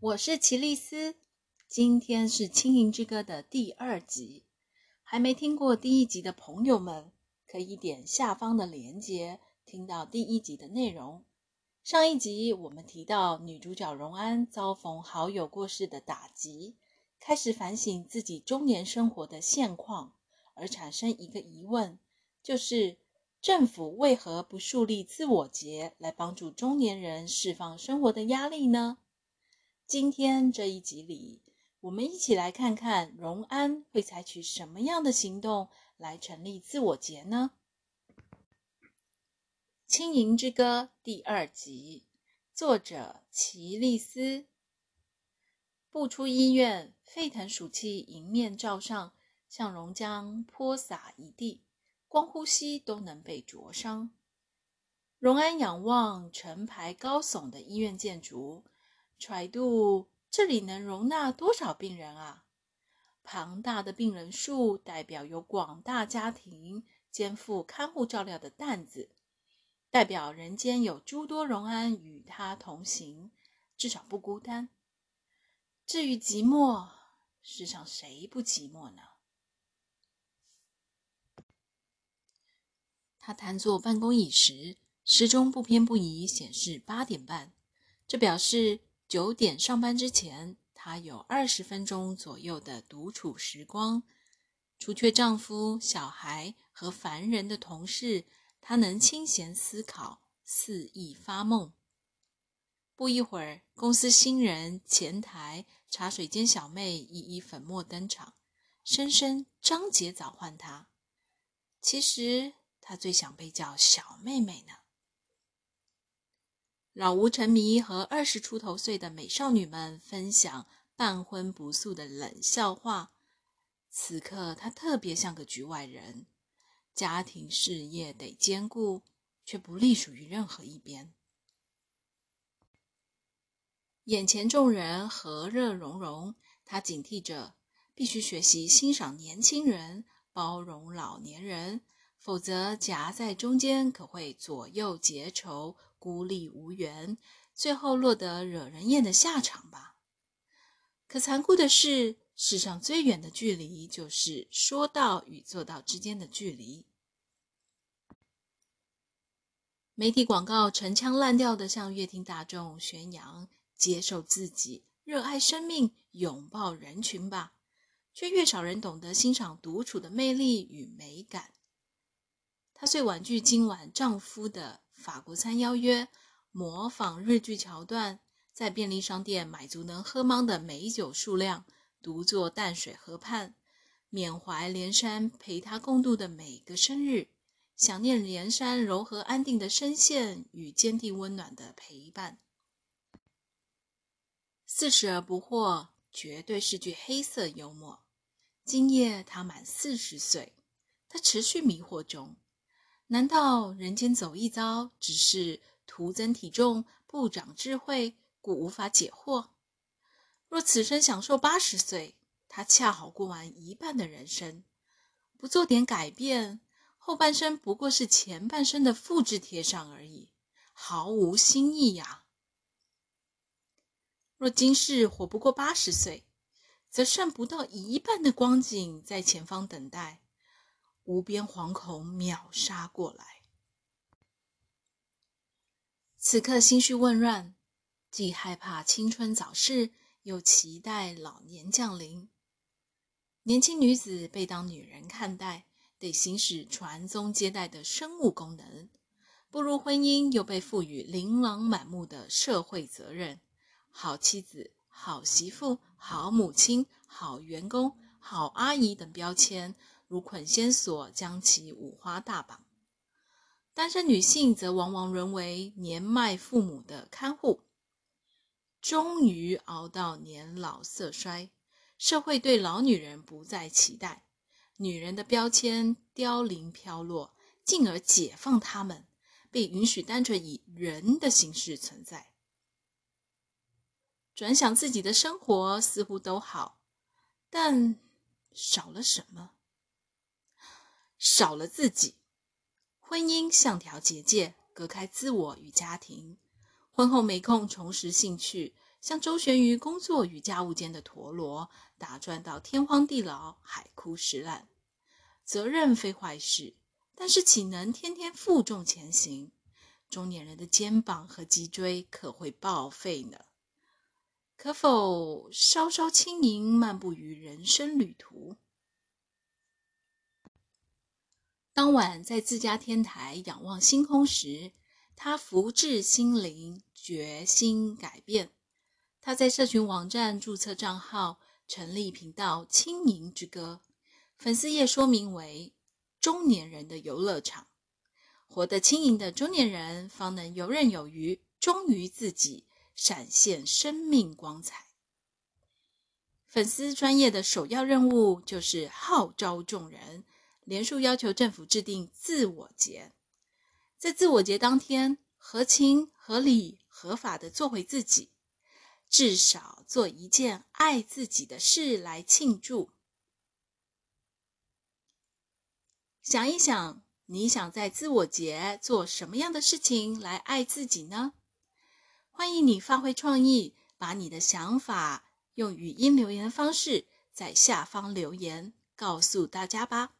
我是奇丽丝，今天是《青银之歌》的第二集。还没听过第一集的朋友们，可以点下方的链接，听到第一集的内容。上一集我们提到，女主角荣安遭逢好友过世的打击，开始反省自己中年生活的现况，而产生一个疑问，就是。政府为何不树立自我节来帮助中年人释放生活的压力呢？今天这一集里，我们一起来看看荣安会采取什么样的行动来成立自我节呢？《轻盈之歌》第二集，作者奇丽丝。不出医院，沸腾暑气迎面照上，像熔浆泼洒一地。光呼吸都能被灼伤。荣安仰望成排高耸的医院建筑，揣度这里能容纳多少病人啊？庞大的病人数代表有广大家庭肩负看护照料的担子，代表人间有诸多荣安与他同行，至少不孤单。至于寂寞，世上谁不寂寞呢？他瘫坐办公椅时，时钟不偏不倚显示八点半，这表示九点上班之前，她有二十分钟左右的独处时光。除却丈夫、小孩和烦人的同事，她能清闲思考，肆意发梦。不一会儿，公司新人、前台、茶水间小妹一一粉墨登场，深深张节早唤她。其实。她最想被叫小妹妹呢。老吴沉迷和二十出头岁的美少女们分享半荤不素的冷笑话。此刻他特别像个局外人，家庭事业得兼顾，却不隶属于任何一边。眼前众人和乐融融，他警惕着，必须学习欣赏年轻人，包容老年人。否则，夹在中间可会左右结仇、孤立无援，最后落得惹人厌的下场吧。可残酷的是，世上最远的距离，就是说到与做到之间的距离。媒体广告陈腔滥调地向乐听大众宣扬：接受自己，热爱生命，拥抱人群吧，却越少人懂得欣赏独处的魅力与美感。她遂婉拒今晚丈夫的法国餐邀约，模仿日剧桥段，在便利商店买足能喝芒的美酒数量，独坐淡水河畔，缅怀连山陪她共度的每个生日，想念连山柔和安定的声线与坚定温暖的陪伴。四十而不惑，绝对是句黑色幽默。今夜她满四十岁，她持续迷惑中。难道人间走一遭，只是徒增体重，不长智慧，故无法解惑？若此生享受八十岁，他恰好过完一半的人生，不做点改变，后半生不过是前半生的复制贴上而已，毫无新意呀。若今世活不过八十岁，则剩不到一半的光景在前方等待。无边惶恐秒杀过来，此刻心绪紊乱，既害怕青春早逝，又期待老年降临。年轻女子被当女人看待，得行使传宗接代的生物功能；步入婚姻，又被赋予琳琅满目的社会责任：好妻子、好媳妇、好母亲、好员工、好阿姨等标签。如捆仙索，将其五花大绑。单身女性则往往沦为年迈父母的看护。终于熬到年老色衰，社会对老女人不再期待，女人的标签凋零飘落，进而解放她们，被允许单纯以人的形式存在。转想自己的生活似乎都好，但少了什么？少了自己，婚姻像条结界，隔开自我与家庭。婚后没空重拾兴趣，像周旋于工作与家务间的陀螺，打转到天荒地老、海枯石烂。责任非坏事，但是岂能天天负重前行？中年人的肩膀和脊椎可会报废呢？可否稍稍轻盈，漫步于人生旅途？当晚在自家天台仰望星空时，他福至心灵，决心改变。他在社群网站注册账号，成立频道“轻盈之歌”，粉丝页说明为“中年人的游乐场”。活得轻盈的中年人，方能游刃有余，忠于自己，闪现生命光彩。粉丝专业的首要任务就是号召众人，连署要求政府制定自我节，在自我节当天，合情、合理、合法的做回自己，至少做一件爱自己的事来庆祝。想一想。你想在自我节做什么样的事情来爱自己呢？欢迎你发挥创意，把你的想法用语音留言的方式在下方留言，告诉大家吧。